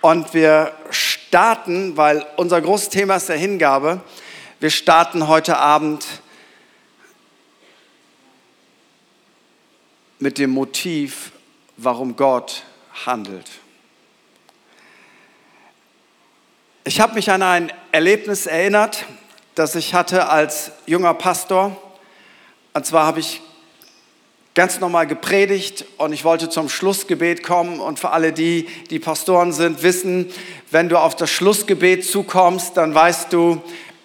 und wir starten, weil unser großes Thema ist der Hingabe. Wir starten heute Abend mit dem Motiv, warum Gott handelt. Ich habe mich an ein Erlebnis erinnert, das ich hatte als junger Pastor. Und zwar habe ich ganz normal gepredigt und ich wollte zum Schlussgebet kommen. Und für alle die, die Pastoren sind, wissen, wenn du auf das Schlussgebet zukommst, dann weißt du,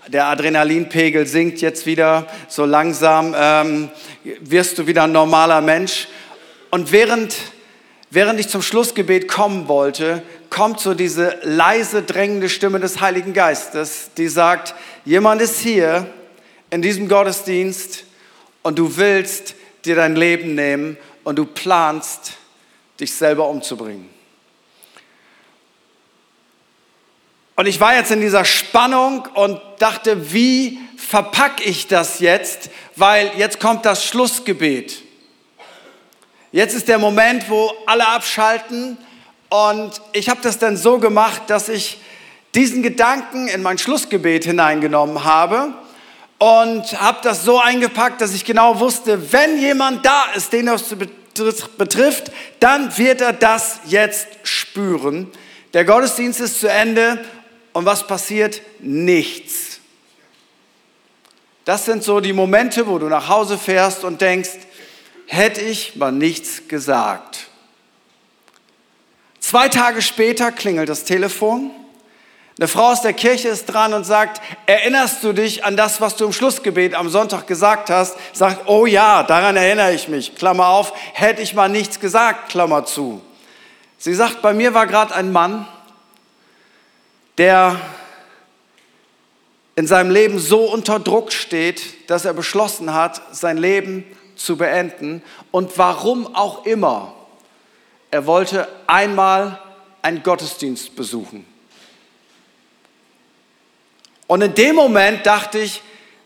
der Adrenalinpegel sinkt jetzt wieder so langsam, ähm, wirst du wieder ein normaler Mensch. Und während, während ich zum Schlussgebet kommen wollte, kommt so diese leise drängende Stimme des Heiligen Geistes, die sagt, jemand ist hier in diesem Gottesdienst und du willst dir dein Leben nehmen und du planst, dich selber umzubringen. Und ich war jetzt in dieser Spannung und dachte, wie verpacke ich das jetzt? Weil jetzt kommt das Schlussgebet. Jetzt ist der Moment, wo alle abschalten. Und ich habe das dann so gemacht, dass ich diesen Gedanken in mein Schlussgebet hineingenommen habe und habe das so eingepackt, dass ich genau wusste, wenn jemand da ist, den das betrifft, dann wird er das jetzt spüren. Der Gottesdienst ist zu Ende und was passiert? Nichts. Das sind so die Momente, wo du nach Hause fährst und denkst, hätte ich mal nichts gesagt. Zwei Tage später klingelt das Telefon eine Frau aus der Kirche ist dran und sagt, erinnerst du dich an das, was du im Schlussgebet am Sonntag gesagt hast? Sagt, oh ja, daran erinnere ich mich. Klammer auf, hätte ich mal nichts gesagt, Klammer zu. Sie sagt, bei mir war gerade ein Mann, der in seinem Leben so unter Druck steht, dass er beschlossen hat, sein Leben zu beenden. Und warum auch immer, er wollte einmal einen Gottesdienst besuchen. Und in dem Moment dachte ich,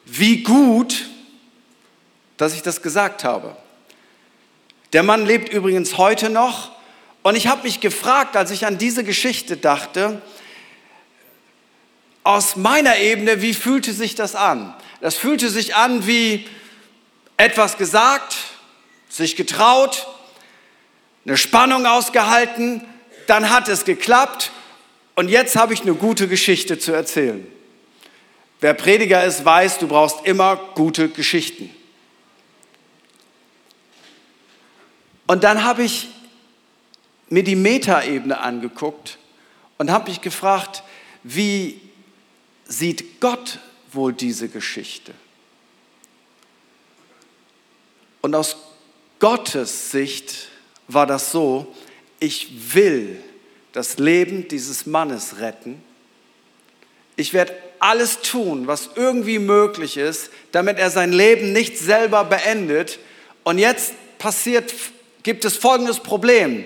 wie gut, dass ich das gesagt habe. Der Mann lebt übrigens heute noch. Und ich habe mich gefragt, als ich an diese Geschichte dachte, aus meiner Ebene, wie fühlte sich das an? Das fühlte sich an wie etwas gesagt, sich getraut, eine Spannung ausgehalten, dann hat es geklappt und jetzt habe ich eine gute Geschichte zu erzählen. Wer Prediger ist, weiß, du brauchst immer gute Geschichten. Und dann habe ich mir die Metaebene angeguckt und habe mich gefragt, wie sieht Gott wohl diese Geschichte? Und aus Gottes Sicht war das so, ich will das Leben dieses Mannes retten. Ich werde alles tun, was irgendwie möglich ist, damit er sein Leben nicht selber beendet. Und jetzt passiert, gibt es folgendes Problem.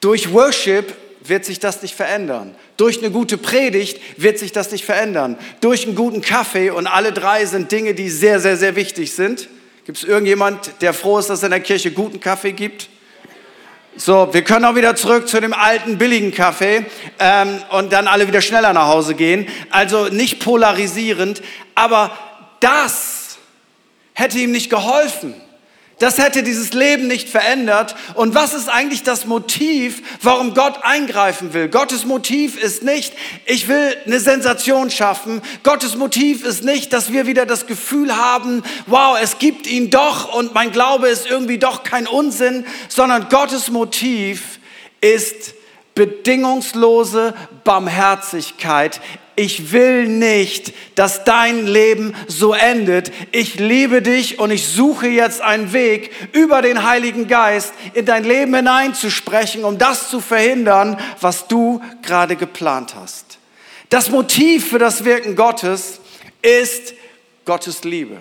Durch Worship wird sich das nicht verändern. Durch eine gute Predigt wird sich das nicht verändern. Durch einen guten Kaffee und alle drei sind Dinge, die sehr, sehr, sehr wichtig sind. Gibt es irgendjemand, der froh ist, dass es in der Kirche guten Kaffee gibt? So, wir können auch wieder zurück zu dem alten billigen Kaffee ähm, und dann alle wieder schneller nach Hause gehen. Also nicht polarisierend, aber das hätte ihm nicht geholfen. Das hätte dieses Leben nicht verändert. Und was ist eigentlich das Motiv, warum Gott eingreifen will? Gottes Motiv ist nicht, ich will eine Sensation schaffen. Gottes Motiv ist nicht, dass wir wieder das Gefühl haben, wow, es gibt ihn doch und mein Glaube ist irgendwie doch kein Unsinn, sondern Gottes Motiv ist bedingungslose Barmherzigkeit ich will nicht, dass dein Leben so endet. Ich liebe dich und ich suche jetzt einen Weg, über den Heiligen Geist in dein Leben hineinzusprechen, um das zu verhindern, was du gerade geplant hast. Das Motiv für das Wirken Gottes ist Gottes Liebe.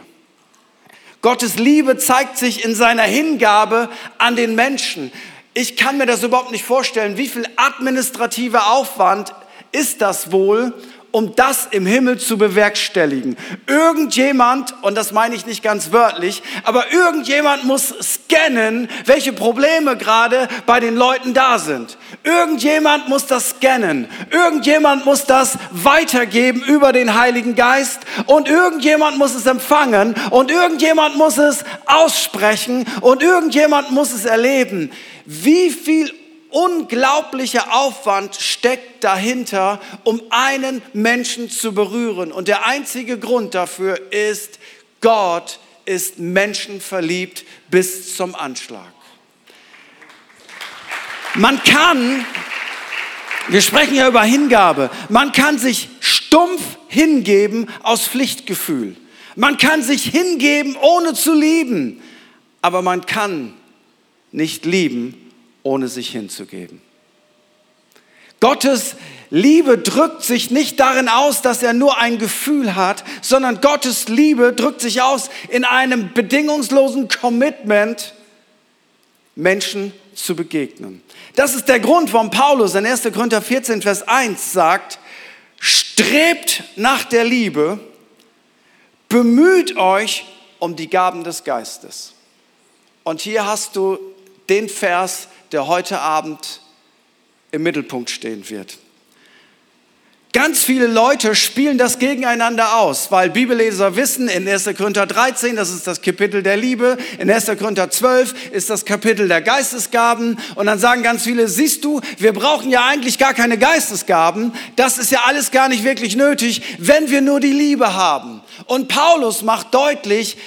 Gottes Liebe zeigt sich in seiner Hingabe an den Menschen. Ich kann mir das überhaupt nicht vorstellen, wie viel administrativer Aufwand ist das wohl, um das im Himmel zu bewerkstelligen. Irgendjemand, und das meine ich nicht ganz wörtlich, aber irgendjemand muss scannen, welche Probleme gerade bei den Leuten da sind. Irgendjemand muss das scannen. Irgendjemand muss das weitergeben über den Heiligen Geist und irgendjemand muss es empfangen und irgendjemand muss es aussprechen und irgendjemand muss es erleben. Wie viel unglaublicher Aufwand steckt dahinter, um einen Menschen zu berühren. Und der einzige Grund dafür ist, Gott ist menschenverliebt bis zum Anschlag. Man kann, wir sprechen ja über Hingabe, man kann sich stumpf hingeben aus Pflichtgefühl. Man kann sich hingeben, ohne zu lieben. Aber man kann nicht lieben, ohne sich hinzugeben. Gottes Liebe drückt sich nicht darin aus, dass er nur ein Gefühl hat, sondern Gottes Liebe drückt sich aus in einem bedingungslosen Commitment, Menschen zu begegnen. Das ist der Grund, warum Paulus in 1. Korinther 14, Vers 1 sagt, strebt nach der Liebe, bemüht euch um die Gaben des Geistes. Und hier hast du den Vers, der heute Abend im Mittelpunkt stehen wird. Ganz viele Leute spielen das gegeneinander aus, weil Bibelleser wissen, in 1. Korinther 13, das ist das Kapitel der Liebe, in 1. Korinther 12 ist das Kapitel der Geistesgaben und dann sagen ganz viele, siehst du, wir brauchen ja eigentlich gar keine Geistesgaben, das ist ja alles gar nicht wirklich nötig, wenn wir nur die Liebe haben. Und Paulus macht deutlich,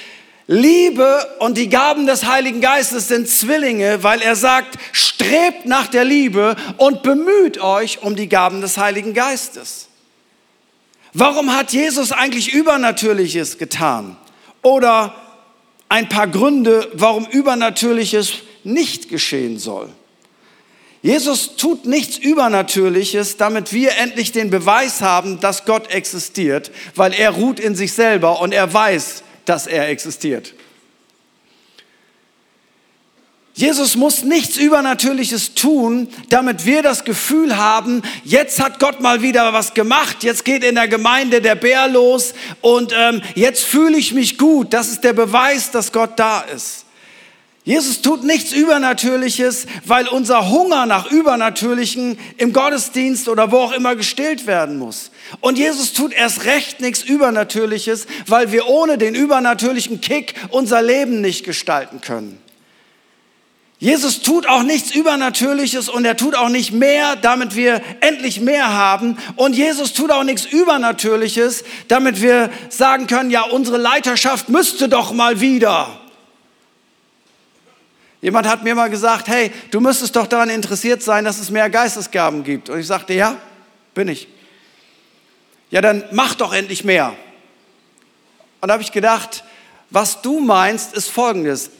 Liebe und die Gaben des Heiligen Geistes sind Zwillinge, weil er sagt, strebt nach der Liebe und bemüht euch um die Gaben des Heiligen Geistes. Warum hat Jesus eigentlich Übernatürliches getan? Oder ein paar Gründe, warum Übernatürliches nicht geschehen soll. Jesus tut nichts Übernatürliches, damit wir endlich den Beweis haben, dass Gott existiert, weil er ruht in sich selber und er weiß, dass er existiert. Jesus muss nichts Übernatürliches tun, damit wir das Gefühl haben, jetzt hat Gott mal wieder was gemacht, jetzt geht in der Gemeinde der Bär los und ähm, jetzt fühle ich mich gut. Das ist der Beweis, dass Gott da ist. Jesus tut nichts Übernatürliches, weil unser Hunger nach Übernatürlichen im Gottesdienst oder wo auch immer gestillt werden muss. Und Jesus tut erst recht nichts Übernatürliches, weil wir ohne den übernatürlichen Kick unser Leben nicht gestalten können. Jesus tut auch nichts Übernatürliches und er tut auch nicht mehr, damit wir endlich mehr haben. Und Jesus tut auch nichts Übernatürliches, damit wir sagen können, ja, unsere Leiterschaft müsste doch mal wieder. Jemand hat mir mal gesagt, hey, du müsstest doch daran interessiert sein, dass es mehr Geistesgaben gibt. Und ich sagte, ja, bin ich. Ja, dann mach doch endlich mehr. Und da habe ich gedacht, was du meinst, ist folgendes.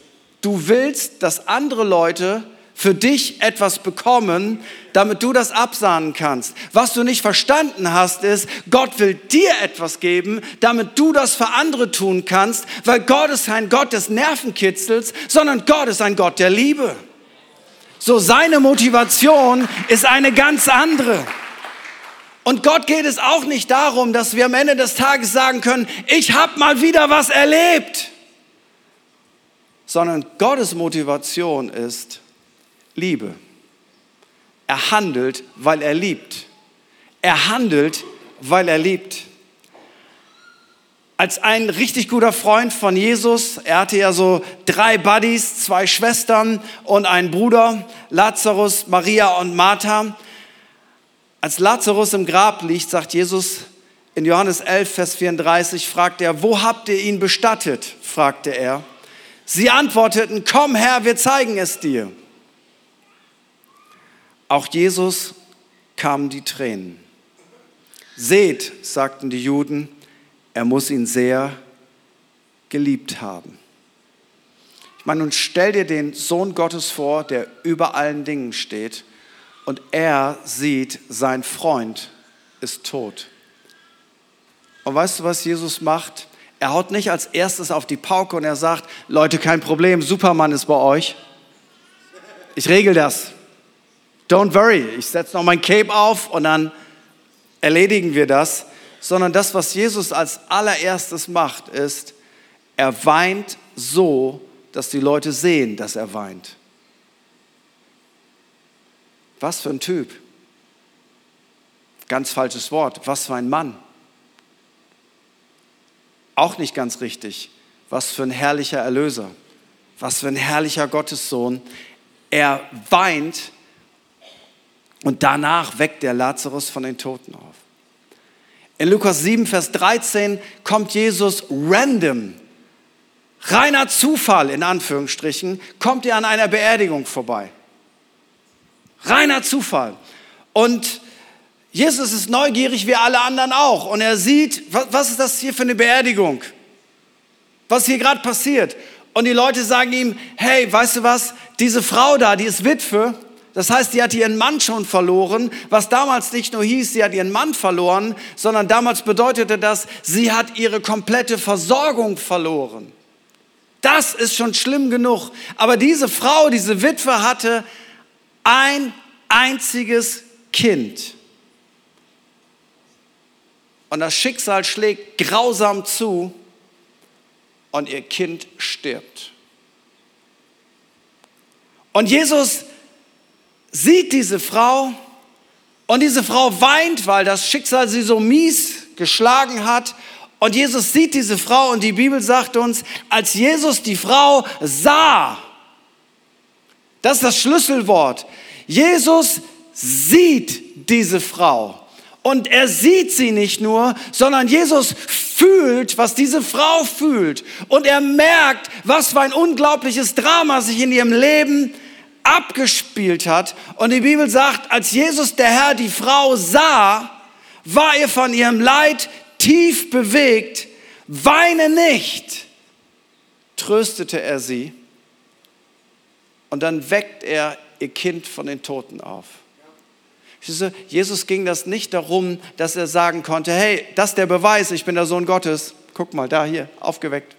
Du willst, dass andere Leute für dich etwas bekommen, damit du das absahnen kannst. Was du nicht verstanden hast, ist, Gott will dir etwas geben, damit du das für andere tun kannst, weil Gott ist kein Gott des Nervenkitzels, sondern Gott ist ein Gott der Liebe. So seine Motivation ist eine ganz andere. Und Gott geht es auch nicht darum, dass wir am Ende des Tages sagen können, ich habe mal wieder was erlebt, sondern Gottes Motivation ist, Liebe. Er handelt, weil er liebt. Er handelt, weil er liebt. Als ein richtig guter Freund von Jesus, er hatte ja so drei Buddies, zwei Schwestern und einen Bruder, Lazarus, Maria und Martha. Als Lazarus im Grab liegt, sagt Jesus in Johannes 11, Vers 34, fragt er, wo habt ihr ihn bestattet? fragte er. Sie antworteten, komm Herr, wir zeigen es dir. Auch Jesus kamen die Tränen. Seht, sagten die Juden, er muss ihn sehr geliebt haben. Ich meine, nun stell dir den Sohn Gottes vor, der über allen Dingen steht und er sieht, sein Freund ist tot. Und weißt du, was Jesus macht? Er haut nicht als erstes auf die Pauke und er sagt, Leute, kein Problem, Superman ist bei euch. Ich regel das. Don't worry, ich setze noch mein Cape auf und dann erledigen wir das. sondern das, was Jesus als allererstes macht, ist, er weint so, dass die Leute sehen, dass er weint. Was für ein Typ. Ganz falsches Wort. Was für ein Mann. Auch nicht ganz richtig. Was für ein herrlicher Erlöser. Was für ein herrlicher Gottessohn. Er weint und danach weckt der Lazarus von den Toten auf. In Lukas 7, Vers 13 kommt Jesus random, reiner Zufall in Anführungsstrichen, kommt er an einer Beerdigung vorbei. Reiner Zufall. Und Jesus ist neugierig wie alle anderen auch. Und er sieht, was ist das hier für eine Beerdigung? Was hier gerade passiert? Und die Leute sagen ihm, hey, weißt du was? Diese Frau da, die ist Witwe, das heißt, die hat ihren Mann schon verloren, was damals nicht nur hieß, sie hat ihren Mann verloren, sondern damals bedeutete das, sie hat ihre komplette Versorgung verloren. Das ist schon schlimm genug. Aber diese Frau, diese Witwe hatte ein einziges Kind. Und das Schicksal schlägt grausam zu und ihr Kind stirbt. Und Jesus sieht diese Frau und diese Frau weint, weil das Schicksal sie so mies geschlagen hat. Und Jesus sieht diese Frau und die Bibel sagt uns, als Jesus die Frau sah, das ist das Schlüsselwort, Jesus sieht diese Frau. Und er sieht sie nicht nur, sondern Jesus fühlt, was diese Frau fühlt. Und er merkt, was für ein unglaubliches Drama sich in ihrem Leben abgespielt hat. Und die Bibel sagt, als Jesus der Herr die Frau sah, war er von ihrem Leid tief bewegt. Weine nicht, tröstete er sie. Und dann weckt er ihr Kind von den Toten auf. Jesus ging das nicht darum, dass er sagen konnte, hey, das ist der Beweis, ich bin der Sohn Gottes. Guck mal, da hier, aufgeweckt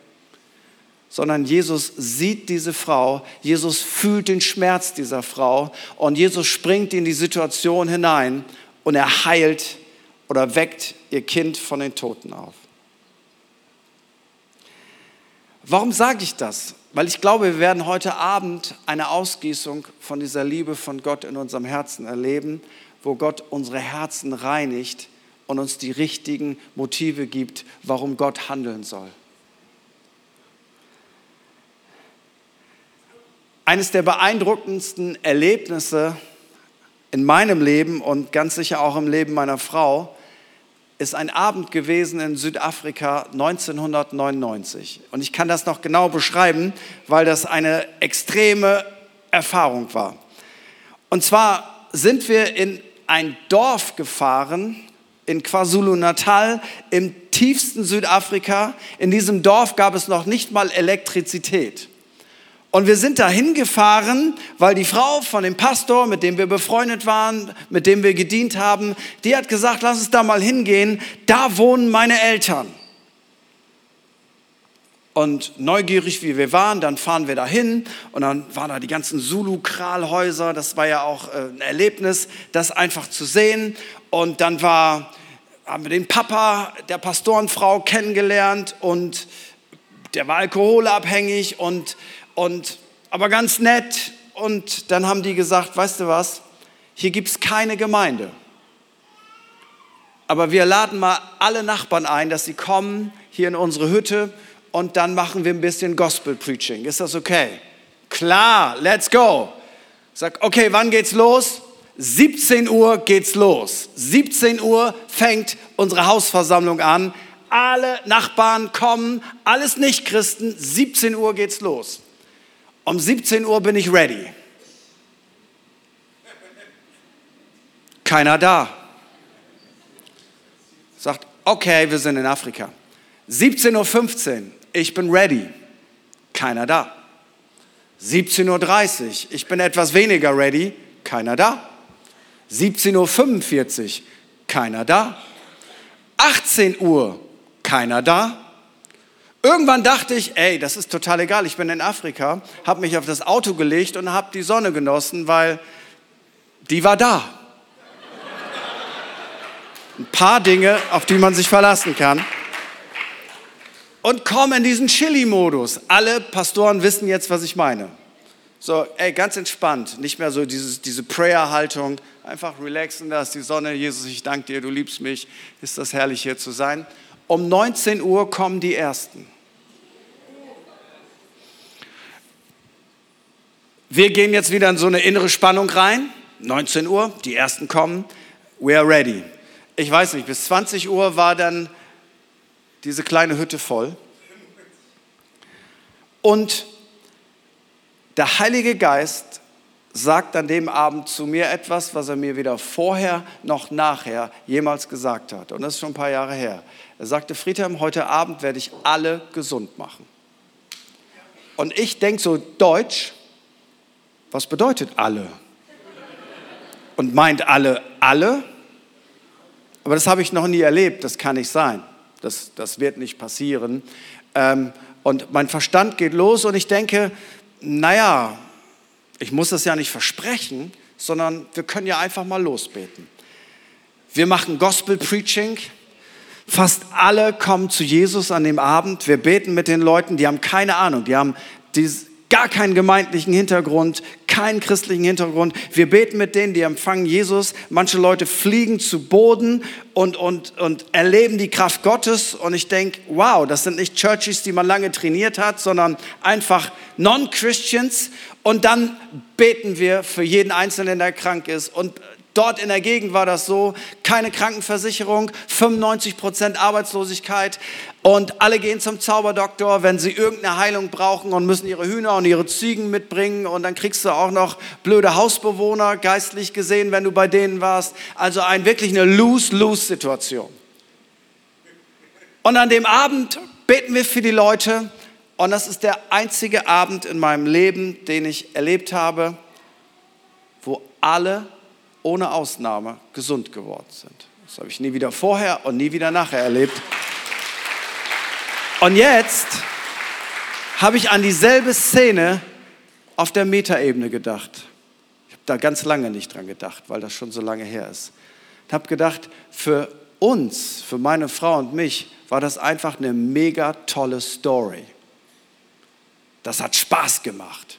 sondern Jesus sieht diese Frau, Jesus fühlt den Schmerz dieser Frau und Jesus springt in die Situation hinein und er heilt oder weckt ihr Kind von den Toten auf. Warum sage ich das? Weil ich glaube, wir werden heute Abend eine Ausgießung von dieser Liebe von Gott in unserem Herzen erleben, wo Gott unsere Herzen reinigt und uns die richtigen Motive gibt, warum Gott handeln soll. Eines der beeindruckendsten Erlebnisse in meinem Leben und ganz sicher auch im Leben meiner Frau ist ein Abend gewesen in Südafrika 1999. Und ich kann das noch genau beschreiben, weil das eine extreme Erfahrung war. Und zwar sind wir in ein Dorf gefahren in KwaZulu-Natal im tiefsten Südafrika. In diesem Dorf gab es noch nicht mal Elektrizität. Und wir sind da hingefahren, weil die Frau von dem Pastor, mit dem wir befreundet waren, mit dem wir gedient haben, die hat gesagt, lass uns da mal hingehen, da wohnen meine Eltern. Und neugierig wie wir waren, dann fahren wir da hin und dann waren da die ganzen Zulu-Kralhäuser. Das war ja auch äh, ein Erlebnis, das einfach zu sehen. Und dann war, haben wir den Papa der Pastorenfrau kennengelernt und der war alkoholabhängig und, und aber ganz nett. Und dann haben die gesagt, weißt du was, hier gibt es keine Gemeinde. Aber wir laden mal alle Nachbarn ein, dass sie kommen hier in unsere Hütte und dann machen wir ein bisschen Gospel Preaching. Ist das okay? Klar, let's go. Sag, okay, wann geht's los? 17 Uhr geht's los. 17 Uhr fängt unsere Hausversammlung an. Alle Nachbarn kommen, alles Nicht-Christen. 17 Uhr geht's los. Um 17 Uhr bin ich ready. Keiner da. Sagt, okay, wir sind in Afrika. 17.15 Uhr, ich bin ready. Keiner da. 17.30 Uhr, ich bin etwas weniger ready. Keiner da. 17.45 Uhr, keiner da. 18 Uhr, keiner da. Irgendwann dachte ich, ey, das ist total egal, ich bin in Afrika, habe mich auf das Auto gelegt und habe die Sonne genossen, weil die war da. ein paar Dinge, auf die man sich verlassen kann. Und komm in diesen Chili-Modus. Alle Pastoren wissen jetzt, was ich meine. So, ey, ganz entspannt, nicht mehr so dieses, diese Prayer-Haltung, einfach relaxen, da ist die Sonne, Jesus, ich danke dir, du liebst mich, ist das herrlich hier zu sein. Um 19 Uhr kommen die Ersten. Wir gehen jetzt wieder in so eine innere Spannung rein. 19 Uhr, die Ersten kommen, we are ready. Ich weiß nicht, bis 20 Uhr war dann diese kleine Hütte voll. Und der Heilige Geist sagt an dem Abend zu mir etwas, was er mir weder vorher noch nachher jemals gesagt hat. Und das ist schon ein paar Jahre her. Er sagte, Friedhelm, heute Abend werde ich alle gesund machen. Und ich denke so, Deutsch, was bedeutet alle? Und meint alle alle? Aber das habe ich noch nie erlebt, das kann nicht sein. Das, das wird nicht passieren. Ähm, und mein Verstand geht los und ich denke, naja, ich muss das ja nicht versprechen, sondern wir können ja einfach mal losbeten. Wir machen Gospel Preaching. Fast alle kommen zu Jesus an dem Abend. Wir beten mit den Leuten, die haben keine Ahnung, die haben dieses, gar keinen gemeindlichen Hintergrund, keinen christlichen Hintergrund. Wir beten mit denen, die empfangen Jesus. Manche Leute fliegen zu Boden und, und, und erleben die Kraft Gottes. Und ich denke, wow, das sind nicht Churches, die man lange trainiert hat, sondern einfach Non-Christians. Und dann beten wir für jeden Einzelnen, der krank ist. Und Dort in der Gegend war das so, keine Krankenversicherung, 95 Prozent Arbeitslosigkeit und alle gehen zum Zauberdoktor, wenn sie irgendeine Heilung brauchen und müssen ihre Hühner und ihre Ziegen mitbringen und dann kriegst du auch noch blöde Hausbewohner, geistlich gesehen, wenn du bei denen warst. Also ein, wirklich eine Lose-Lose-Situation. Und an dem Abend beten wir für die Leute und das ist der einzige Abend in meinem Leben, den ich erlebt habe, wo alle ohne Ausnahme gesund geworden sind. Das habe ich nie wieder vorher und nie wieder nachher erlebt. Und jetzt habe ich an dieselbe Szene auf der Metaebene gedacht. Ich habe da ganz lange nicht dran gedacht, weil das schon so lange her ist. Ich habe gedacht, für uns, für meine Frau und mich, war das einfach eine mega tolle Story. Das hat Spaß gemacht.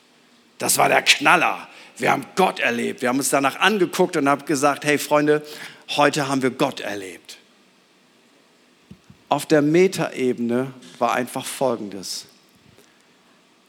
Das war der Knaller wir haben Gott erlebt. Wir haben uns danach angeguckt und haben gesagt, hey Freunde, heute haben wir Gott erlebt. Auf der Metaebene war einfach Folgendes.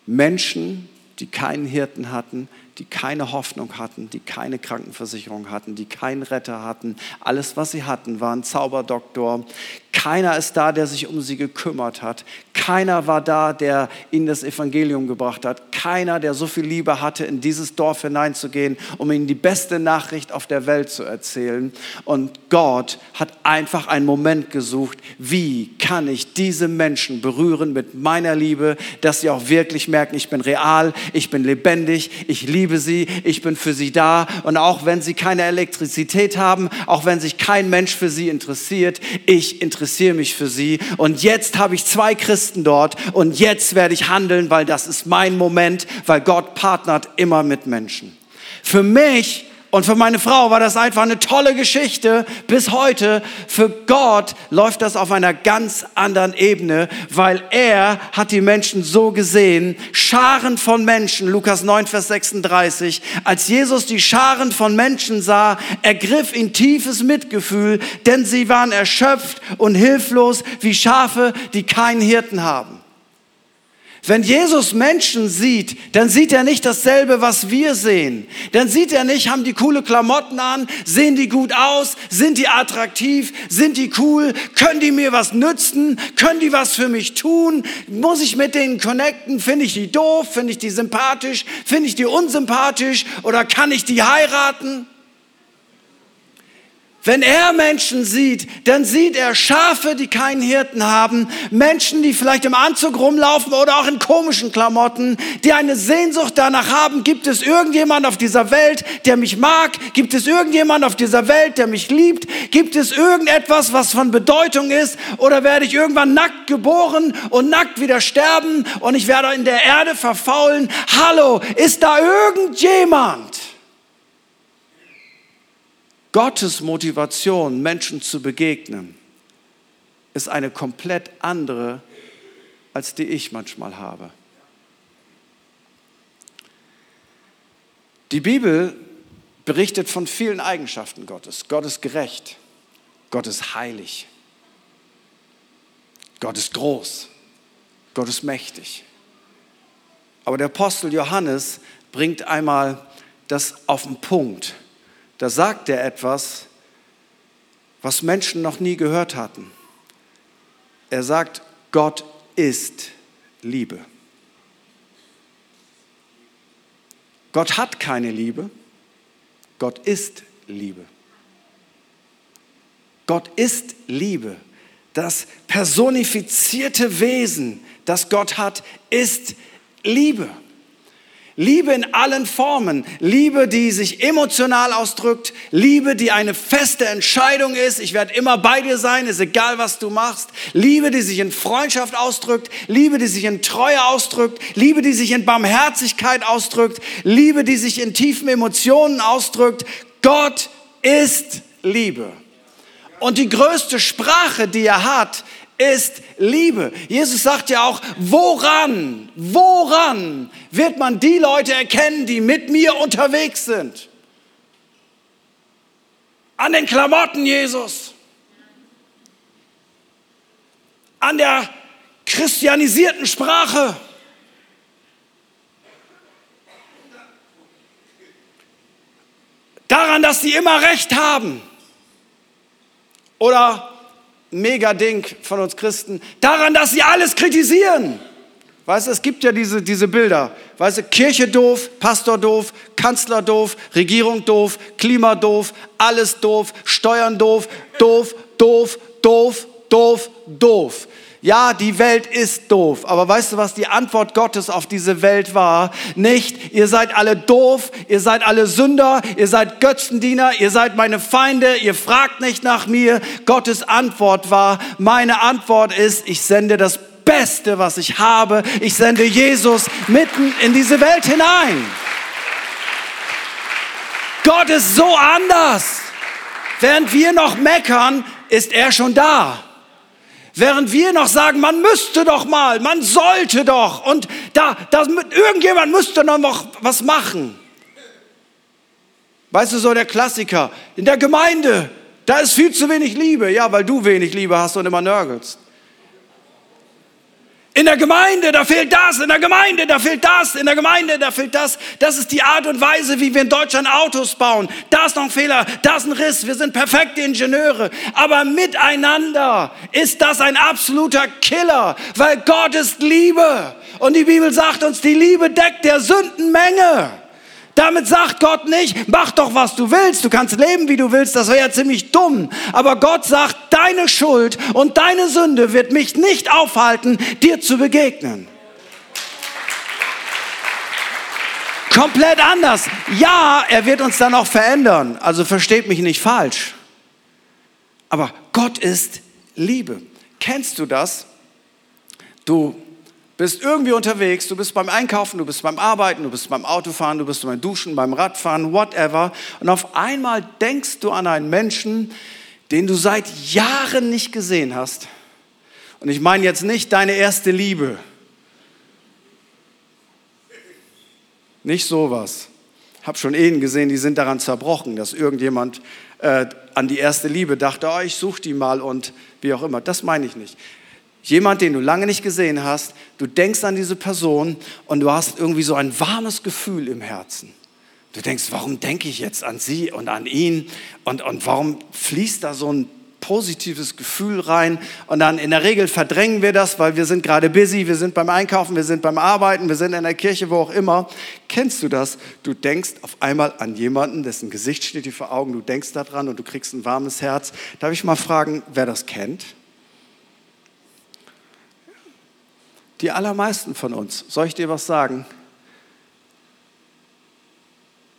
Menschen, die keinen Hirten hatten, die keine Hoffnung hatten, die keine Krankenversicherung hatten, die keinen Retter hatten. Alles, was sie hatten, war ein Zauberdoktor. Keiner ist da, der sich um sie gekümmert hat. Keiner war da, der ihnen das Evangelium gebracht hat. Keiner, der so viel Liebe hatte, in dieses Dorf hineinzugehen, um ihnen die beste Nachricht auf der Welt zu erzählen. Und Gott hat einfach einen Moment gesucht, wie kann ich diese Menschen berühren mit meiner Liebe, dass sie auch wirklich merken, ich bin real, ich bin lebendig, ich liebe liebe sie, ich bin für sie da. Und auch wenn sie keine Elektrizität haben, auch wenn sich kein Mensch für sie interessiert, ich interessiere mich für sie. Und jetzt habe ich zwei Christen dort und jetzt werde ich handeln, weil das ist mein Moment, weil Gott partnert immer mit Menschen. Für mich und für meine Frau war das einfach eine tolle Geschichte bis heute. Für Gott läuft das auf einer ganz anderen Ebene, weil er hat die Menschen so gesehen, Scharen von Menschen, Lukas 9, Vers 36, als Jesus die Scharen von Menschen sah, ergriff ihn tiefes Mitgefühl, denn sie waren erschöpft und hilflos wie Schafe, die keinen Hirten haben. Wenn Jesus Menschen sieht, dann sieht er nicht dasselbe, was wir sehen. Dann sieht er nicht, haben die coole Klamotten an, sehen die gut aus, sind die attraktiv, sind die cool, können die mir was nützen, können die was für mich tun, muss ich mit denen connecten, finde ich die doof, finde ich die sympathisch, finde ich die unsympathisch? Oder kann ich die heiraten? Wenn er Menschen sieht, dann sieht er Schafe, die keinen Hirten haben, Menschen, die vielleicht im Anzug rumlaufen oder auch in komischen Klamotten, die eine Sehnsucht danach haben, gibt es irgendjemand auf dieser Welt, der mich mag? Gibt es irgendjemand auf dieser Welt, der mich liebt? Gibt es irgendetwas, was von Bedeutung ist? Oder werde ich irgendwann nackt geboren und nackt wieder sterben und ich werde in der Erde verfaulen? Hallo, ist da irgendjemand? Gottes Motivation, Menschen zu begegnen, ist eine komplett andere, als die ich manchmal habe. Die Bibel berichtet von vielen Eigenschaften Gottes. Gott ist gerecht, Gott ist heilig, Gott ist groß, Gott ist mächtig. Aber der Apostel Johannes bringt einmal das auf den Punkt. Da sagt er etwas, was Menschen noch nie gehört hatten. Er sagt, Gott ist Liebe. Gott hat keine Liebe, Gott ist Liebe. Gott ist Liebe. Das personifizierte Wesen, das Gott hat, ist Liebe. Liebe in allen Formen. Liebe, die sich emotional ausdrückt. Liebe, die eine feste Entscheidung ist. Ich werde immer bei dir sein, ist egal, was du machst. Liebe, die sich in Freundschaft ausdrückt. Liebe, die sich in Treue ausdrückt. Liebe, die sich in Barmherzigkeit ausdrückt. Liebe, die sich in tiefen Emotionen ausdrückt. Gott ist Liebe. Und die größte Sprache, die er hat, ist Liebe. Jesus sagt ja auch, woran, woran wird man die Leute erkennen, die mit mir unterwegs sind? An den Klamotten, Jesus. An der christianisierten Sprache. Daran, dass sie immer recht haben. Oder mega Ding von uns Christen, daran, dass sie alles kritisieren. Weißt du, es gibt ja diese, diese Bilder. Weißt du, Kirche doof, Pastor doof, Kanzler doof, Regierung doof, Klima doof, alles doof, Steuern doof, doof, doof, doof, doof, doof. Ja, die Welt ist doof, aber weißt du, was die Antwort Gottes auf diese Welt war? Nicht, ihr seid alle doof, ihr seid alle Sünder, ihr seid Götzendiener, ihr seid meine Feinde, ihr fragt nicht nach mir. Gottes Antwort war, meine Antwort ist, ich sende das Beste, was ich habe. Ich sende Jesus mitten in diese Welt hinein. Gott ist so anders. Während wir noch meckern, ist er schon da. Während wir noch sagen, man müsste doch mal, man sollte doch und da, da irgendjemand müsste noch was machen. Weißt du, so der Klassiker, in der Gemeinde, da ist viel zu wenig Liebe. Ja, weil du wenig Liebe hast und immer nörgelst. In der Gemeinde, da fehlt das, in der Gemeinde, da fehlt das, in der Gemeinde, da fehlt das. Das ist die Art und Weise, wie wir in Deutschland Autos bauen. Da ist noch ein Fehler, da ist ein Riss, wir sind perfekte Ingenieure. Aber miteinander ist das ein absoluter Killer, weil Gott ist Liebe. Und die Bibel sagt uns, die Liebe deckt der Sündenmenge. Damit sagt Gott nicht, mach doch, was du willst, du kannst leben, wie du willst, das wäre ja ziemlich dumm. Aber Gott sagt, deine Schuld und deine Sünde wird mich nicht aufhalten, dir zu begegnen. Komplett anders. Ja, er wird uns dann auch verändern. Also versteht mich nicht falsch. Aber Gott ist Liebe. Kennst du das? Du bist irgendwie unterwegs, du bist beim Einkaufen, du bist beim Arbeiten, du bist beim Autofahren, du bist beim Duschen, beim Radfahren, whatever. Und auf einmal denkst du an einen Menschen, den du seit Jahren nicht gesehen hast. Und ich meine jetzt nicht deine erste Liebe. Nicht sowas. Ich habe schon Ehen gesehen, die sind daran zerbrochen, dass irgendjemand äh, an die erste Liebe dachte, oh, ich suche die mal und wie auch immer. Das meine ich nicht. Jemand, den du lange nicht gesehen hast, du denkst an diese Person und du hast irgendwie so ein warmes Gefühl im Herzen. Du denkst, warum denke ich jetzt an sie und an ihn und, und warum fließt da so ein positives Gefühl rein und dann in der Regel verdrängen wir das, weil wir sind gerade busy, wir sind beim Einkaufen, wir sind beim Arbeiten, wir sind in der Kirche, wo auch immer. Kennst du das? Du denkst auf einmal an jemanden, dessen Gesicht steht dir vor Augen, du denkst daran und du kriegst ein warmes Herz. Darf ich mal fragen, wer das kennt? Die allermeisten von uns, soll ich dir was sagen?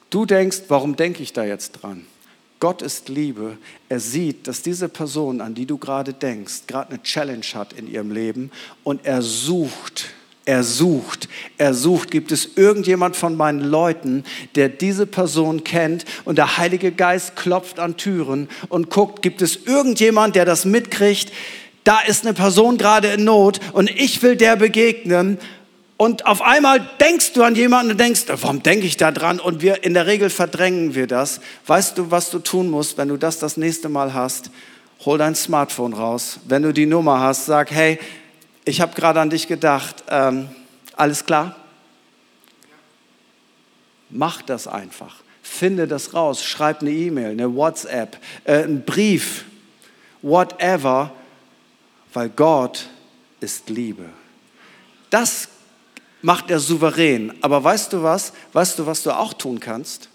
Du denkst, warum denke ich da jetzt dran? Gott ist Liebe. Er sieht, dass diese Person, an die du gerade denkst, gerade eine Challenge hat in ihrem Leben und er sucht Er sucht, er sucht. Gibt es irgendjemand von meinen Leuten, der diese Person kennt und der Heilige Geist klopft an Türen und guckt, gibt es irgendjemand, der das mitkriegt? Da ist eine Person gerade in Not und ich will der begegnen und auf einmal denkst du an jemanden und denkst, warum denke ich da dran? Und wir, in der Regel verdrängen wir das. Weißt du, was du tun musst, wenn du das das nächste Mal hast? Hol dein Smartphone raus. Wenn du die Nummer hast, sag, hey, ich habe gerade an dich gedacht. Ähm, alles klar? Mach das einfach. Finde das raus. Schreib eine E-Mail, eine WhatsApp, äh, einen Brief, whatever, weil Gott ist Liebe. Das macht er souverän. Aber weißt du was? Weißt du, was du auch tun kannst?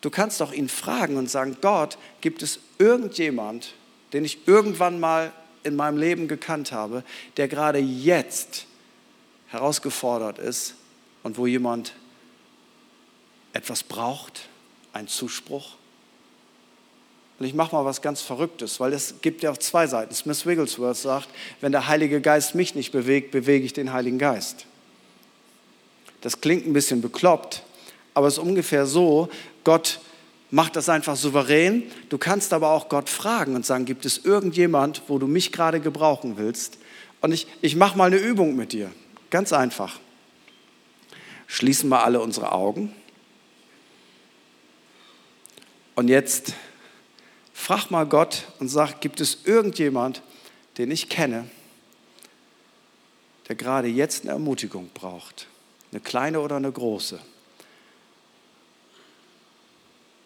Du kannst doch ihn fragen und sagen, Gott, gibt es irgendjemand, den ich irgendwann mal in meinem Leben gekannt habe, der gerade jetzt herausgefordert ist und wo jemand etwas braucht, einen Zuspruch? Und ich mache mal was ganz Verrücktes, weil es gibt ja auch zwei Seiten. Smith Wigglesworth sagt, wenn der Heilige Geist mich nicht bewegt, bewege ich den Heiligen Geist. Das klingt ein bisschen bekloppt, aber es ist ungefähr so, Gott macht das einfach souverän. Du kannst aber auch Gott fragen und sagen, gibt es irgendjemand, wo du mich gerade gebrauchen willst? Und ich, ich mache mal eine Übung mit dir. Ganz einfach. Schließen wir alle unsere Augen. Und jetzt frag mal Gott und sag, gibt es irgendjemand, den ich kenne, der gerade jetzt eine Ermutigung braucht? Eine kleine oder eine große.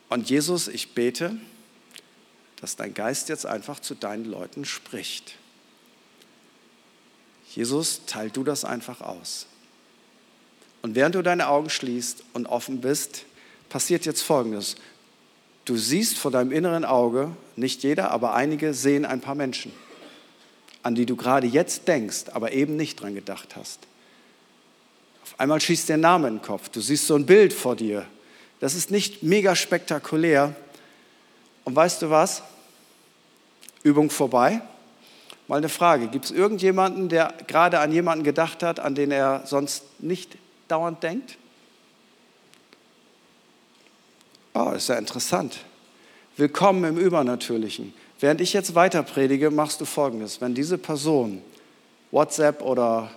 Und Jesus, ich bete, dass dein Geist jetzt einfach zu deinen Leuten spricht. Jesus, teil du das einfach aus. Und während du deine Augen schließt und offen bist, passiert jetzt Folgendes. Du siehst vor deinem inneren Auge, nicht jeder, aber einige sehen ein paar Menschen, an die du gerade jetzt denkst, aber eben nicht dran gedacht hast. Auf einmal schießt der Name in den Kopf. Du siehst so ein Bild vor dir. Das ist nicht mega spektakulär. Und weißt du was? Übung vorbei. Mal eine Frage. Gibt es irgendjemanden, der gerade an jemanden gedacht hat, an den er sonst nicht dauernd denkt? Oh, ist ja interessant. Willkommen im Übernatürlichen. Während ich jetzt weiter predige, machst du Folgendes. Wenn diese Person WhatsApp oder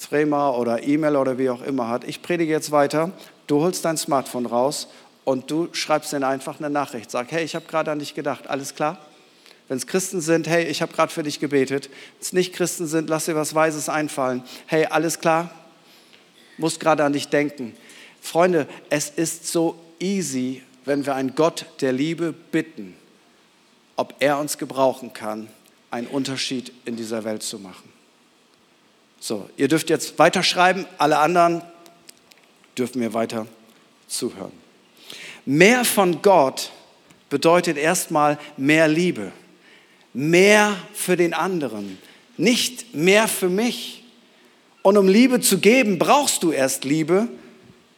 Threema oder E-Mail oder wie auch immer hat. Ich predige jetzt weiter. Du holst dein Smartphone raus und du schreibst denen einfach eine Nachricht. Sag, hey, ich habe gerade an dich gedacht. Alles klar? Wenn es Christen sind, hey, ich habe gerade für dich gebetet. Wenn es nicht Christen sind, lass dir was Weises einfallen. Hey, alles klar? Muss gerade an dich denken. Freunde, es ist so easy, wenn wir einen Gott der Liebe bitten, ob er uns gebrauchen kann, einen Unterschied in dieser Welt zu machen. So, ihr dürft jetzt weiterschreiben, alle anderen dürfen mir weiter zuhören. Mehr von Gott bedeutet erstmal mehr Liebe, mehr für den anderen, nicht mehr für mich. Und um Liebe zu geben, brauchst du erst Liebe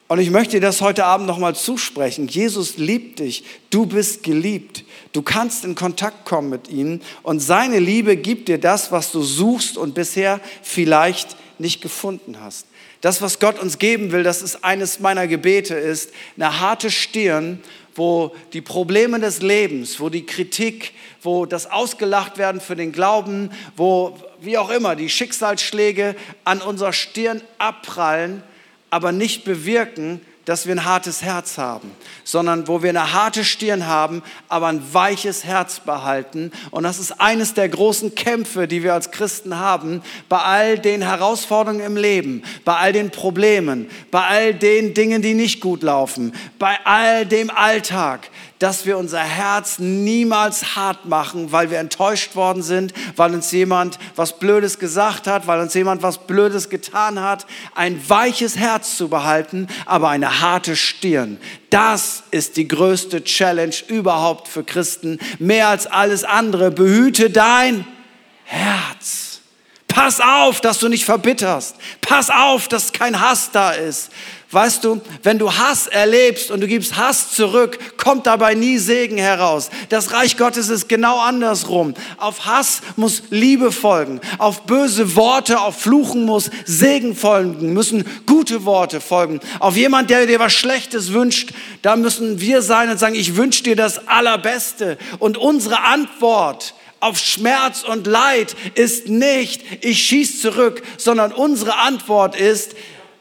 und ich möchte dir das heute Abend nochmal zusprechen. Jesus liebt dich. Du bist geliebt. Du kannst in Kontakt kommen mit ihm und seine Liebe gibt dir das, was du suchst und bisher vielleicht nicht gefunden hast. Das, was Gott uns geben will, das ist eines meiner Gebete, ist eine harte Stirn, wo die Probleme des Lebens, wo die Kritik, wo das Ausgelacht werden für den Glauben, wo wie auch immer die Schicksalsschläge an unserer Stirn abprallen aber nicht bewirken, dass wir ein hartes Herz haben, sondern wo wir eine harte Stirn haben, aber ein weiches Herz behalten. Und das ist eines der großen Kämpfe, die wir als Christen haben, bei all den Herausforderungen im Leben, bei all den Problemen, bei all den Dingen, die nicht gut laufen, bei all dem Alltag, dass wir unser Herz niemals hart machen, weil wir enttäuscht worden sind, weil uns jemand was Blödes gesagt hat, weil uns jemand was Blödes getan hat. Ein weiches Herz zu behalten, aber eine harte Stirn. Das ist die größte Challenge überhaupt für Christen. Mehr als alles andere. Behüte dein Herz. Pass auf, dass du nicht verbitterst. Pass auf, dass kein Hass da ist. Weißt du, wenn du Hass erlebst und du gibst Hass zurück, kommt dabei nie Segen heraus. Das Reich Gottes ist genau andersrum. Auf Hass muss Liebe folgen. Auf böse Worte, auf Fluchen muss Segen folgen, müssen gute Worte folgen. Auf jemand, der dir was Schlechtes wünscht, da müssen wir sein und sagen, ich wünsche dir das Allerbeste. Und unsere Antwort auf Schmerz und Leid ist nicht, ich schieß zurück, sondern unsere Antwort ist,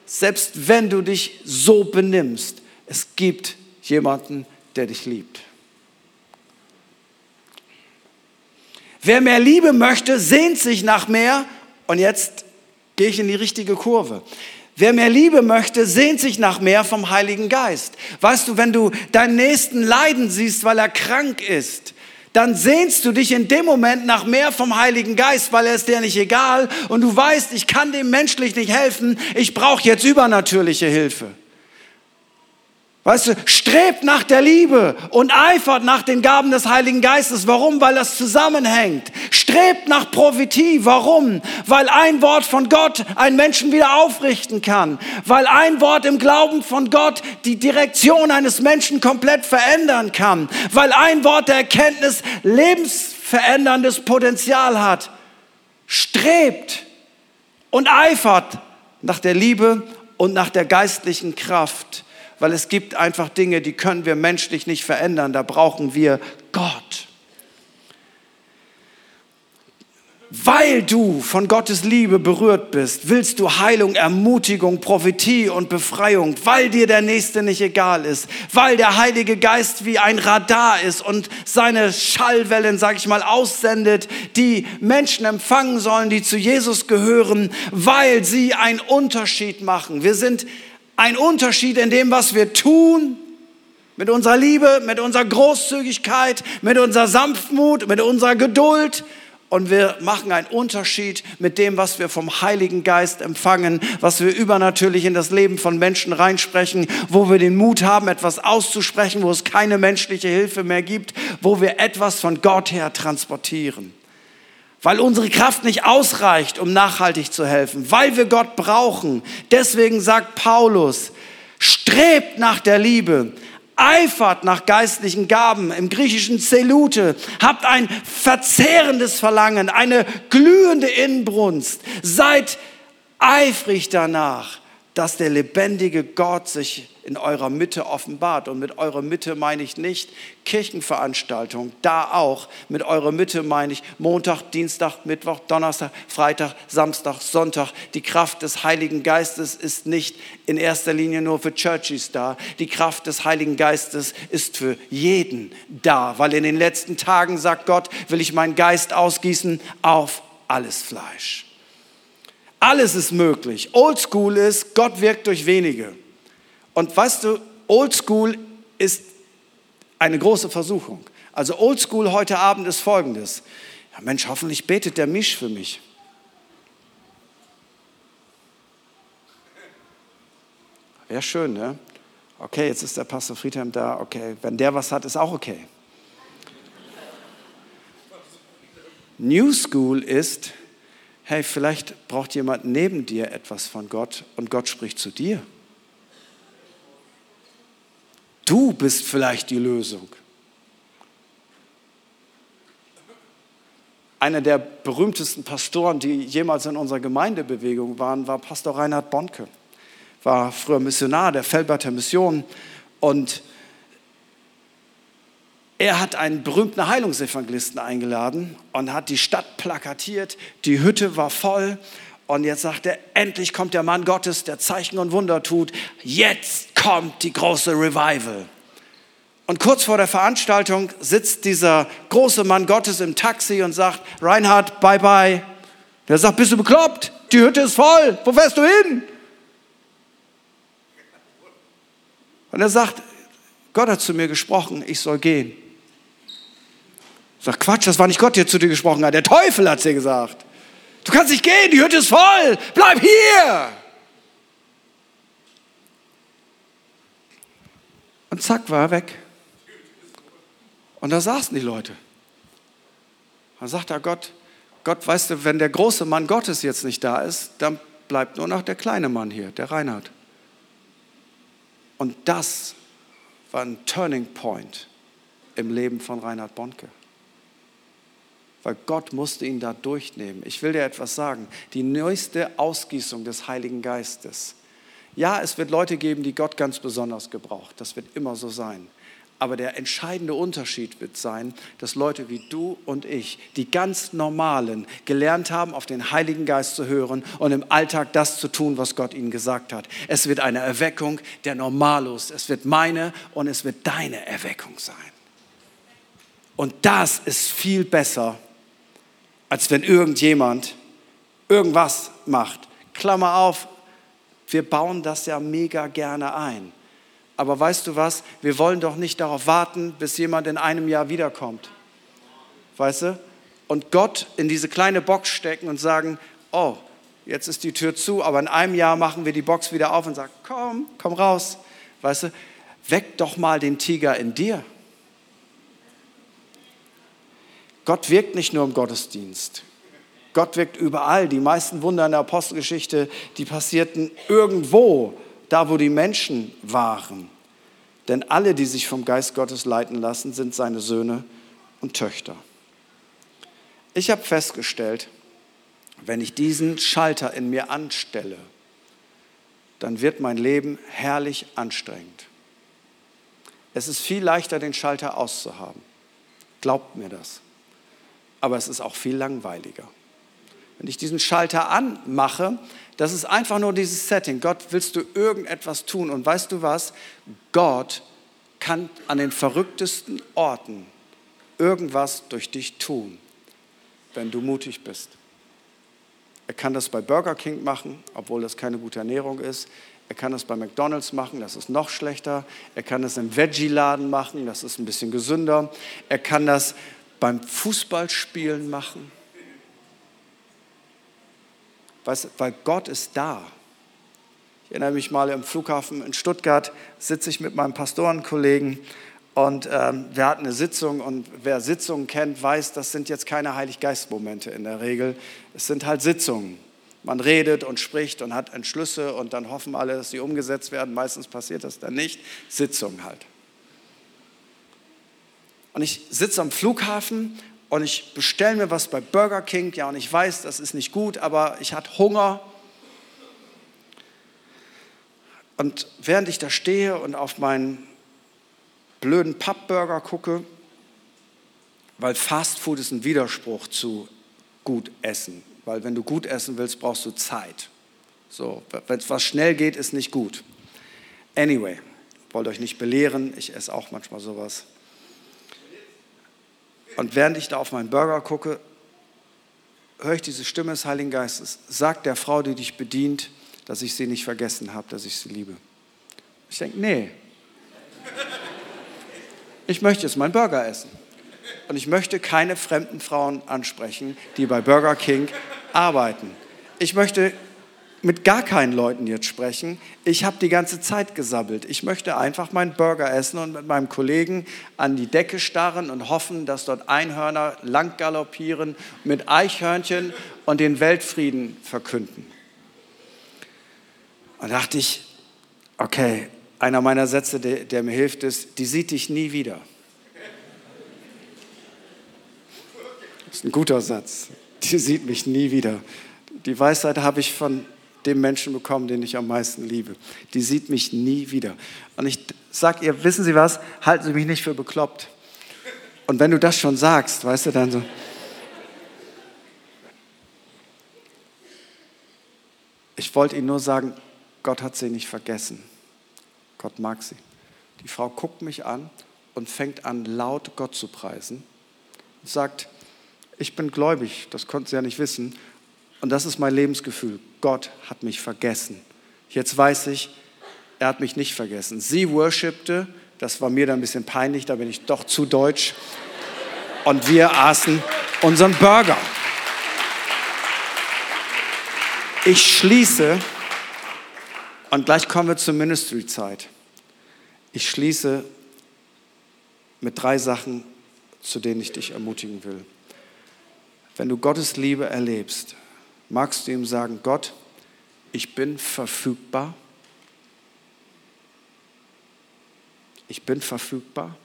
selbst wenn du dich so benimmst, es gibt jemanden, der dich liebt. Wer mehr Liebe möchte, sehnt sich nach mehr. Und jetzt gehe ich in die richtige Kurve. Wer mehr Liebe möchte, sehnt sich nach mehr vom Heiligen Geist. Weißt du, wenn du deinen Nächsten leiden siehst, weil er krank ist, dann sehnst du dich in dem Moment nach mehr vom Heiligen Geist, weil er ist dir nicht egal und du weißt, ich kann dem menschlich nicht helfen, ich brauche jetzt übernatürliche Hilfe. Weißt du, strebt nach der Liebe und eifert nach den Gaben des Heiligen Geistes. Warum? Weil das zusammenhängt. Strebt nach Prophetie. Warum? Weil ein Wort von Gott einen Menschen wieder aufrichten kann. Weil ein Wort im Glauben von Gott die Direktion eines Menschen komplett verändern kann. Weil ein Wort der Erkenntnis lebensveränderndes Potenzial hat. Strebt und eifert nach der Liebe und nach der geistlichen Kraft weil es gibt einfach Dinge, die können wir menschlich nicht verändern. Da brauchen wir Gott. Weil du von Gottes Liebe berührt bist, willst du Heilung, Ermutigung, Prophetie und Befreiung, weil dir der Nächste nicht egal ist, weil der Heilige Geist wie ein Radar ist und seine Schallwellen, sag ich mal, aussendet, die Menschen empfangen sollen, die zu Jesus gehören, weil sie einen Unterschied machen. Wir sind ein Unterschied in dem, was wir tun, mit unserer Liebe, mit unserer Großzügigkeit, mit unserer Sanftmut, mit unserer Geduld. Und wir machen einen Unterschied mit dem, was wir vom Heiligen Geist empfangen, was wir übernatürlich in das Leben von Menschen reinsprechen, wo wir den Mut haben, etwas auszusprechen, wo es keine menschliche Hilfe mehr gibt, wo wir etwas von Gott her transportieren weil unsere Kraft nicht ausreicht, um nachhaltig zu helfen, weil wir Gott brauchen. Deswegen sagt Paulus, strebt nach der Liebe, eifert nach geistlichen Gaben, im griechischen Zelute, habt ein verzehrendes Verlangen, eine glühende Inbrunst, seid eifrig danach, dass der lebendige Gott sich in eurer Mitte offenbart. Und mit eurer Mitte meine ich nicht Kirchenveranstaltung, da auch. Mit eurer Mitte meine ich Montag, Dienstag, Mittwoch, Donnerstag, Freitag, Samstag, Sonntag. Die Kraft des Heiligen Geistes ist nicht in erster Linie nur für Churches da. Die Kraft des Heiligen Geistes ist für jeden da, weil in den letzten Tagen sagt Gott, will ich meinen Geist ausgießen auf alles Fleisch. Alles ist möglich. Oldschool ist, Gott wirkt durch wenige. Und weißt du, Oldschool ist eine große Versuchung. Also Oldschool heute Abend ist folgendes. Ja, Mensch, hoffentlich betet der Misch für mich. Wäre schön, ne? Okay, jetzt ist der Pastor Friedhelm da. Okay, wenn der was hat, ist auch okay. New School ist, hey, vielleicht braucht jemand neben dir etwas von Gott und Gott spricht zu dir. Du bist vielleicht die Lösung. Einer der berühmtesten Pastoren, die jemals in unserer Gemeindebewegung waren, war Pastor Reinhard Bonke. War früher Missionar der Felberter Mission und er hat einen berühmten Heilungsevangelisten eingeladen und hat die Stadt plakatiert. Die Hütte war voll und jetzt sagt er, endlich kommt der Mann Gottes, der Zeichen und Wunder tut. Jetzt kommt die große Revival. Und kurz vor der Veranstaltung sitzt dieser große Mann Gottes im Taxi und sagt, Reinhard, bye bye. Der sagt, bist du bekloppt? Die Hütte ist voll. Wo fährst du hin? Und er sagt, Gott hat zu mir gesprochen, ich soll gehen. Sag, Quatsch, das war nicht Gott, der zu dir gesprochen hat. Der Teufel hat dir gesagt. Du kannst nicht gehen, die Hütte ist voll. Bleib hier. Und zack, war er weg. Und da saßen die Leute. Dann sagt er Gott, Gott, weißt du, wenn der große Mann Gottes jetzt nicht da ist, dann bleibt nur noch der kleine Mann hier, der Reinhard. Und das war ein Turning Point im Leben von Reinhard Bonke. Weil Gott musste ihn da durchnehmen. Ich will dir etwas sagen. Die neueste Ausgießung des Heiligen Geistes. Ja, es wird Leute geben, die Gott ganz besonders gebraucht. Das wird immer so sein. Aber der entscheidende Unterschied wird sein, dass Leute wie du und ich, die ganz normalen, gelernt haben, auf den Heiligen Geist zu hören und im Alltag das zu tun, was Gott ihnen gesagt hat. Es wird eine Erweckung der Normalos. Es wird meine und es wird deine Erweckung sein. Und das ist viel besser, als wenn irgendjemand irgendwas macht. Klammer auf, wir bauen das ja mega gerne ein. Aber weißt du was? Wir wollen doch nicht darauf warten, bis jemand in einem Jahr wiederkommt. Weißt du? Und Gott in diese kleine Box stecken und sagen, oh, jetzt ist die Tür zu, aber in einem Jahr machen wir die Box wieder auf und sagen, komm, komm raus. Weißt du? Weck doch mal den Tiger in dir. Gott wirkt nicht nur im Gottesdienst. Gott wirkt überall. Die meisten Wunder in der Apostelgeschichte, die passierten irgendwo da wo die Menschen waren. Denn alle, die sich vom Geist Gottes leiten lassen, sind seine Söhne und Töchter. Ich habe festgestellt, wenn ich diesen Schalter in mir anstelle, dann wird mein Leben herrlich anstrengend. Es ist viel leichter, den Schalter auszuhaben. Glaubt mir das. Aber es ist auch viel langweiliger. Wenn ich diesen Schalter anmache, das ist einfach nur dieses Setting. Gott, willst du irgendetwas tun? Und weißt du was? Gott kann an den verrücktesten Orten irgendwas durch dich tun, wenn du mutig bist. Er kann das bei Burger King machen, obwohl das keine gute Ernährung ist. Er kann das bei McDonald's machen, das ist noch schlechter. Er kann das im Veggie-Laden machen, das ist ein bisschen gesünder. Er kann das beim Fußballspielen machen. Weil Gott ist da. Ich erinnere mich mal im Flughafen in Stuttgart, sitze ich mit meinem Pastorenkollegen und ähm, wir hatten eine Sitzung und wer Sitzungen kennt, weiß, das sind jetzt keine Heiliggeistmomente in der Regel. Es sind halt Sitzungen. Man redet und spricht und hat Entschlüsse und dann hoffen alle, dass sie umgesetzt werden. Meistens passiert das dann nicht. Sitzungen halt. Und ich sitze am Flughafen und ich bestelle mir was bei Burger King, ja, und ich weiß, das ist nicht gut, aber ich hatte Hunger. Und während ich da stehe und auf meinen blöden Pappburger gucke, weil Fast Food ist ein Widerspruch zu gut essen, weil wenn du gut essen willst, brauchst du Zeit. So, wenn es was schnell geht, ist nicht gut. Anyway, wollt euch nicht belehren, ich esse auch manchmal sowas. Und während ich da auf meinen Burger gucke, höre ich diese Stimme des Heiligen Geistes. Sag der Frau, die dich bedient, dass ich sie nicht vergessen habe, dass ich sie liebe. Ich denke, nee. Ich möchte jetzt meinen Burger essen. Und ich möchte keine fremden Frauen ansprechen, die bei Burger King arbeiten. Ich möchte mit gar keinen Leuten jetzt sprechen. Ich habe die ganze Zeit gesabbelt. Ich möchte einfach meinen Burger essen und mit meinem Kollegen an die Decke starren und hoffen, dass dort Einhörner lang galoppieren, mit Eichhörnchen und den Weltfrieden verkünden. Und dachte ich, okay, einer meiner Sätze, der, der mir hilft, ist, die sieht dich nie wieder. Das ist ein guter Satz. Die sieht mich nie wieder. Die Weisheit habe ich von dem Menschen bekommen, den ich am meisten liebe. Die sieht mich nie wieder. Und ich sage ihr, wissen Sie was, halten Sie mich nicht für bekloppt. Und wenn du das schon sagst, weißt du, dann so. Ich wollte Ihnen nur sagen, Gott hat sie nicht vergessen. Gott mag sie. Die Frau guckt mich an und fängt an, laut Gott zu preisen und sagt, ich bin gläubig, das konnte sie ja nicht wissen, und das ist mein Lebensgefühl. Gott hat mich vergessen. Jetzt weiß ich, er hat mich nicht vergessen. Sie worshipte, das war mir dann ein bisschen peinlich, da bin ich doch zu deutsch. Und wir aßen unseren Burger. Ich schließe, und gleich kommen wir zur Ministry-Zeit. Ich schließe mit drei Sachen, zu denen ich dich ermutigen will. Wenn du Gottes Liebe erlebst, magst du ihm sagen, Gott, ich bin verfügbar. ich bin verfügbar,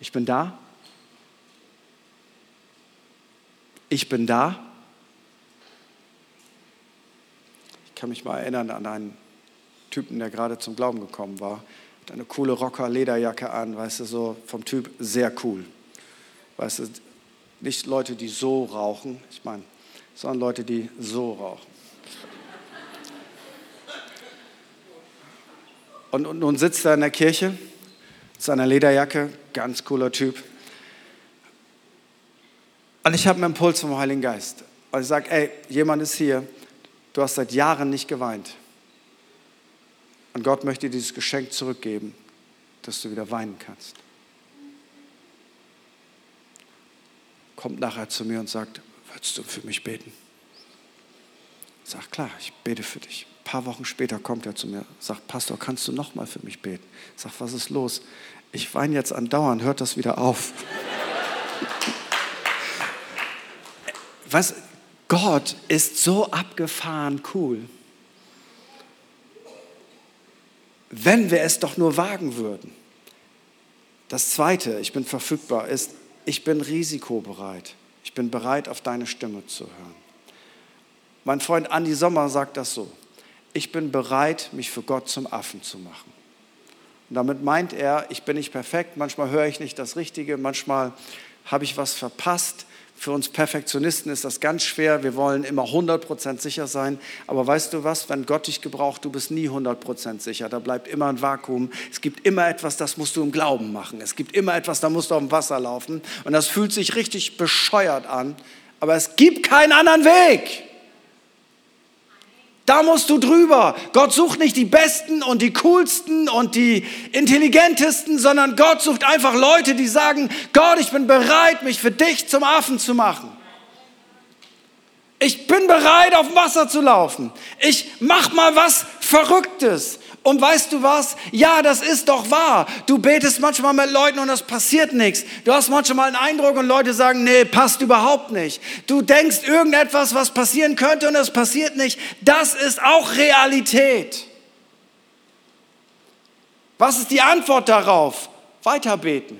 ich bin da, ich bin da. Ich kann mich mal erinnern an einen Typen, der gerade zum Glauben gekommen war. Hat eine coole Rocker-Lederjacke an, weißt du, so vom Typ sehr cool. Weißt du, nicht Leute, die so rauchen, ich meine, sondern Leute, die so rauchen. Und, und nun sitzt er in der Kirche, mit seiner Lederjacke, ganz cooler Typ. Und ich habe einen Impuls vom Heiligen Geist. Und ich sage, ey, jemand ist hier, du hast seit Jahren nicht geweint. Und Gott möchte dir dieses Geschenk zurückgeben, dass du wieder weinen kannst. Kommt nachher zu mir und sagt, würdest du für mich beten? Sage, klar, ich bete für dich. Ein paar Wochen später kommt er zu mir, sagt, Pastor, kannst du noch mal für mich beten? Sage, was ist los? Ich weine jetzt andauernd, hört das wieder auf. was, Gott ist so abgefahren cool. wenn wir es doch nur wagen würden. Das Zweite, ich bin verfügbar, ist, ich bin risikobereit. Ich bin bereit, auf deine Stimme zu hören. Mein Freund Andi Sommer sagt das so. Ich bin bereit, mich für Gott zum Affen zu machen. Und damit meint er, ich bin nicht perfekt, manchmal höre ich nicht das Richtige, manchmal habe ich was verpasst, für uns Perfektionisten ist das ganz schwer. Wir wollen immer 100% sicher sein. Aber weißt du was, wenn Gott dich gebraucht, du bist nie 100% sicher. Da bleibt immer ein Vakuum. Es gibt immer etwas, das musst du im Glauben machen. Es gibt immer etwas, da musst du auf dem Wasser laufen. Und das fühlt sich richtig bescheuert an. Aber es gibt keinen anderen Weg. Da musst du drüber. Gott sucht nicht die Besten und die Coolsten und die Intelligentesten, sondern Gott sucht einfach Leute, die sagen, Gott, ich bin bereit, mich für dich zum Affen zu machen. Ich bin bereit, auf Wasser zu laufen. Ich mach mal was Verrücktes. Und weißt du was? Ja, das ist doch wahr. Du betest manchmal mit Leuten und es passiert nichts. Du hast manchmal einen Eindruck und Leute sagen, nee, passt überhaupt nicht. Du denkst irgendetwas, was passieren könnte und es passiert nicht. Das ist auch Realität. Was ist die Antwort darauf? Weiterbeten.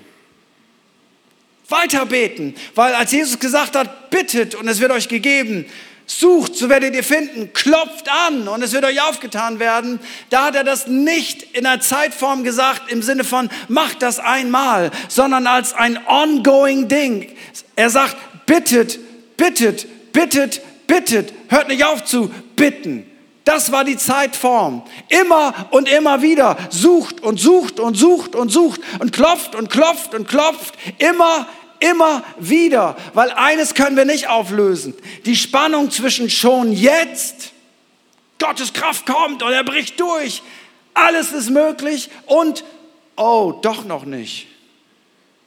Weiterbeten. Weil als Jesus gesagt hat, bittet und es wird euch gegeben, Sucht, so werdet ihr finden. Klopft an und es wird euch aufgetan werden. Da hat er das nicht in einer Zeitform gesagt im Sinne von, macht das einmal, sondern als ein ongoing Ding. Er sagt, bittet, bittet, bittet, bittet. Hört nicht auf zu bitten. Das war die Zeitform. Immer und immer wieder. Sucht und sucht und sucht und sucht und klopft und klopft und klopft. Immer, Immer wieder, weil eines können wir nicht auflösen. Die Spannung zwischen schon jetzt, Gottes Kraft kommt und er bricht durch, alles ist möglich und, oh, doch noch nicht.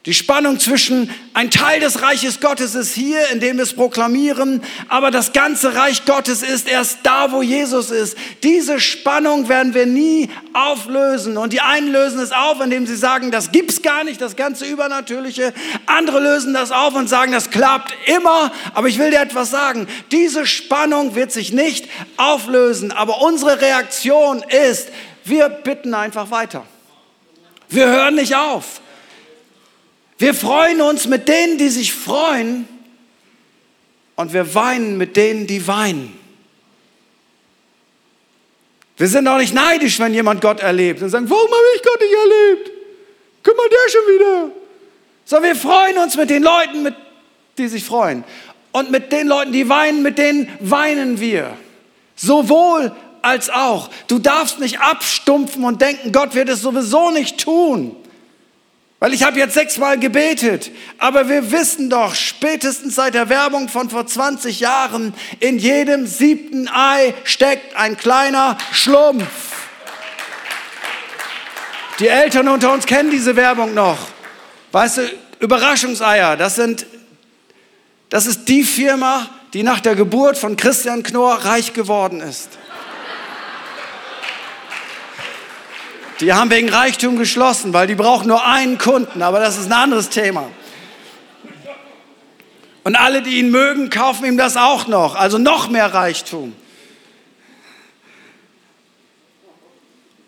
Die Spannung zwischen ein Teil des Reiches Gottes ist hier, indem wir es proklamieren, aber das ganze Reich Gottes ist erst da, wo Jesus ist. Diese Spannung werden wir nie auflösen. Und die einen lösen es auf, indem sie sagen, das gibt's gar nicht, das ganze Übernatürliche. Andere lösen das auf und sagen, das klappt immer. Aber ich will dir etwas sagen. Diese Spannung wird sich nicht auflösen. Aber unsere Reaktion ist, wir bitten einfach weiter. Wir hören nicht auf. Wir freuen uns mit denen, die sich freuen und wir weinen mit denen, die weinen. Wir sind auch nicht neidisch, wenn jemand Gott erlebt und sagen, warum habe ich Gott nicht erlebt? Guck mal, der schon wieder. Sondern wir freuen uns mit den Leuten, mit, die sich freuen. Und mit den Leuten, die weinen, mit denen weinen wir. Sowohl als auch. Du darfst nicht abstumpfen und denken, Gott wird es sowieso nicht tun. Weil ich habe jetzt sechsmal gebetet, aber wir wissen doch, spätestens seit der Werbung von vor 20 Jahren, in jedem siebten Ei steckt ein kleiner Schlumpf. Die Eltern unter uns kennen diese Werbung noch. Weißt du, Überraschungseier, das sind, das ist die Firma, die nach der Geburt von Christian Knorr reich geworden ist. Die haben wegen Reichtum geschlossen, weil die brauchen nur einen Kunden, aber das ist ein anderes Thema. Und alle, die ihn mögen, kaufen ihm das auch noch, also noch mehr Reichtum.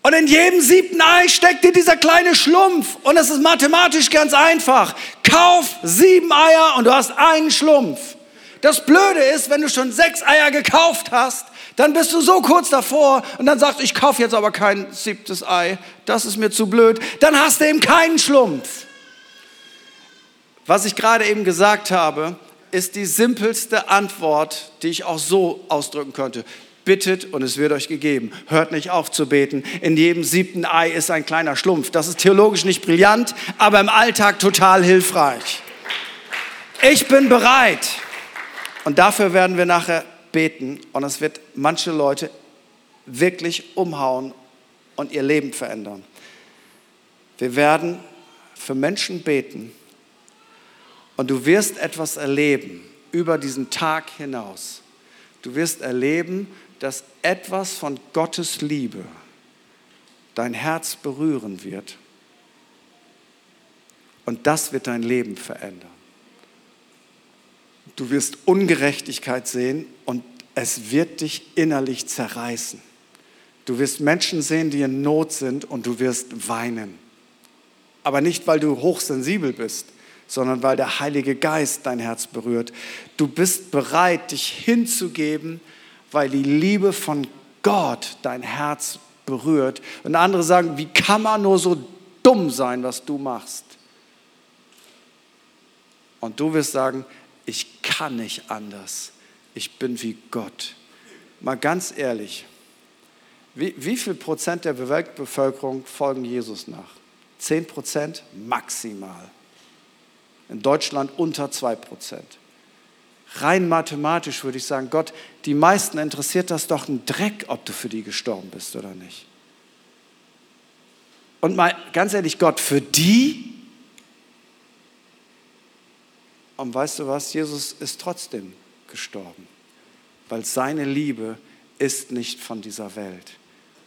Und in jedem siebten Ei steckt dir dieser kleine Schlumpf. Und es ist mathematisch ganz einfach. Kauf sieben Eier und du hast einen Schlumpf. Das Blöde ist, wenn du schon sechs Eier gekauft hast, dann bist du so kurz davor und dann sagst du, ich kaufe jetzt aber kein siebtes Ei, das ist mir zu blöd. Dann hast du eben keinen Schlumpf. Was ich gerade eben gesagt habe, ist die simpelste Antwort, die ich auch so ausdrücken könnte. Bittet und es wird euch gegeben. Hört nicht auf zu beten. In jedem siebten Ei ist ein kleiner Schlumpf. Das ist theologisch nicht brillant, aber im Alltag total hilfreich. Ich bin bereit. Und dafür werden wir nachher beten und es wird manche Leute wirklich umhauen und ihr Leben verändern. Wir werden für Menschen beten und du wirst etwas erleben über diesen Tag hinaus. Du wirst erleben, dass etwas von Gottes Liebe dein Herz berühren wird. Und das wird dein Leben verändern. Du wirst Ungerechtigkeit sehen und es wird dich innerlich zerreißen. Du wirst Menschen sehen, die in Not sind und du wirst weinen. Aber nicht, weil du hochsensibel bist, sondern weil der Heilige Geist dein Herz berührt. Du bist bereit, dich hinzugeben, weil die Liebe von Gott dein Herz berührt. Und andere sagen, wie kann man nur so dumm sein, was du machst? Und du wirst sagen, ich kann nicht anders. Ich bin wie Gott. Mal ganz ehrlich, wie, wie viel Prozent der Weltbevölkerung folgen Jesus nach? Zehn Prozent maximal. In Deutschland unter zwei Prozent. Rein mathematisch würde ich sagen, Gott, die meisten interessiert das doch ein Dreck, ob du für die gestorben bist oder nicht. Und mal ganz ehrlich, Gott, für die Und weißt du was? Jesus ist trotzdem gestorben, weil seine Liebe ist nicht von dieser Welt.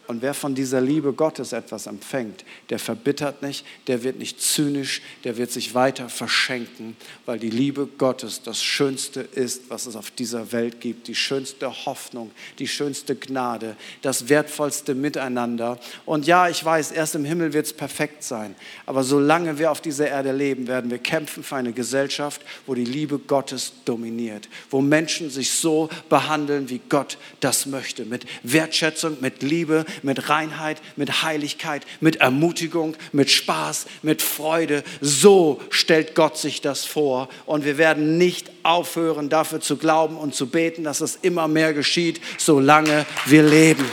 Und wer von dieser Liebe Gottes etwas empfängt, der verbittert nicht, der wird nicht zynisch, der wird sich weiter verschenken, weil die Liebe Gottes das Schönste ist, was es auf dieser Welt gibt, die schönste Hoffnung, die schönste Gnade, das wertvollste Miteinander. Und ja, ich weiß, erst im Himmel wird es perfekt sein, aber solange wir auf dieser Erde leben, werden wir kämpfen für eine Gesellschaft, wo die Liebe Gottes dominiert, wo Menschen sich so behandeln, wie Gott das möchte, mit Wertschätzung, mit Liebe, mit Reinheit, mit Heiligkeit, mit Ermutigung, mit Spaß, mit Freude. So stellt Gott sich das vor. Und wir werden nicht aufhören, dafür zu glauben und zu beten, dass es immer mehr geschieht, solange wir leben.